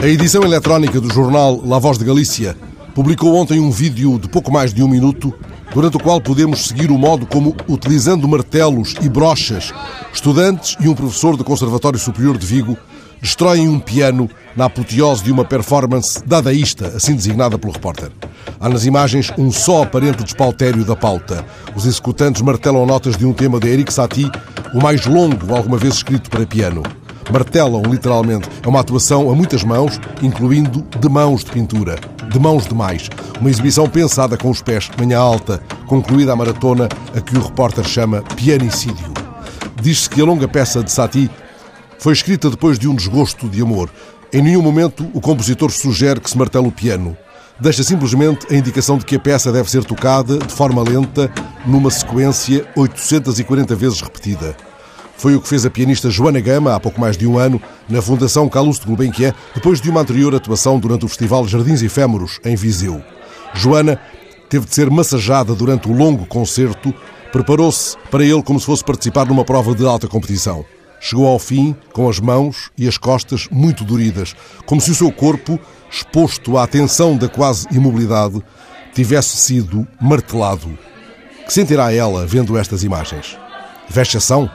A edição eletrónica do jornal La Voz de Galícia publicou ontem um vídeo de pouco mais de um minuto, durante o qual podemos seguir o modo como, utilizando martelos e brochas, estudantes e um professor do Conservatório Superior de Vigo destroem um piano na apoteose de uma performance dadaísta, assim designada pelo repórter. Há nas imagens um só aparente despautério da pauta. Os executantes martelam notas de um tema de Eric Satie, o mais longo alguma vez escrito para piano. Martelam, literalmente. É uma atuação a muitas mãos, incluindo de mãos de pintura. De mãos demais. Uma exibição pensada com os pés, manhã alta, concluída a maratona a que o repórter chama pianicídio. Diz-se que a longa peça de Satie foi escrita depois de um desgosto de amor. Em nenhum momento o compositor sugere que se martele o piano. Deixa simplesmente a indicação de que a peça deve ser tocada de forma lenta, numa sequência 840 vezes repetida. Foi o que fez a pianista Joana Gama, há pouco mais de um ano, na Fundação Calouste Gulbenkian, depois de uma anterior atuação durante o Festival Jardins Efêmeros, em Viseu. Joana teve de ser massajada durante o longo concerto, preparou-se para ele como se fosse participar numa prova de alta competição. Chegou ao fim com as mãos e as costas muito doridas, como se o seu corpo, exposto à tensão da quase imobilidade, tivesse sido martelado. Que sentirá ela vendo estas imagens? Vexação?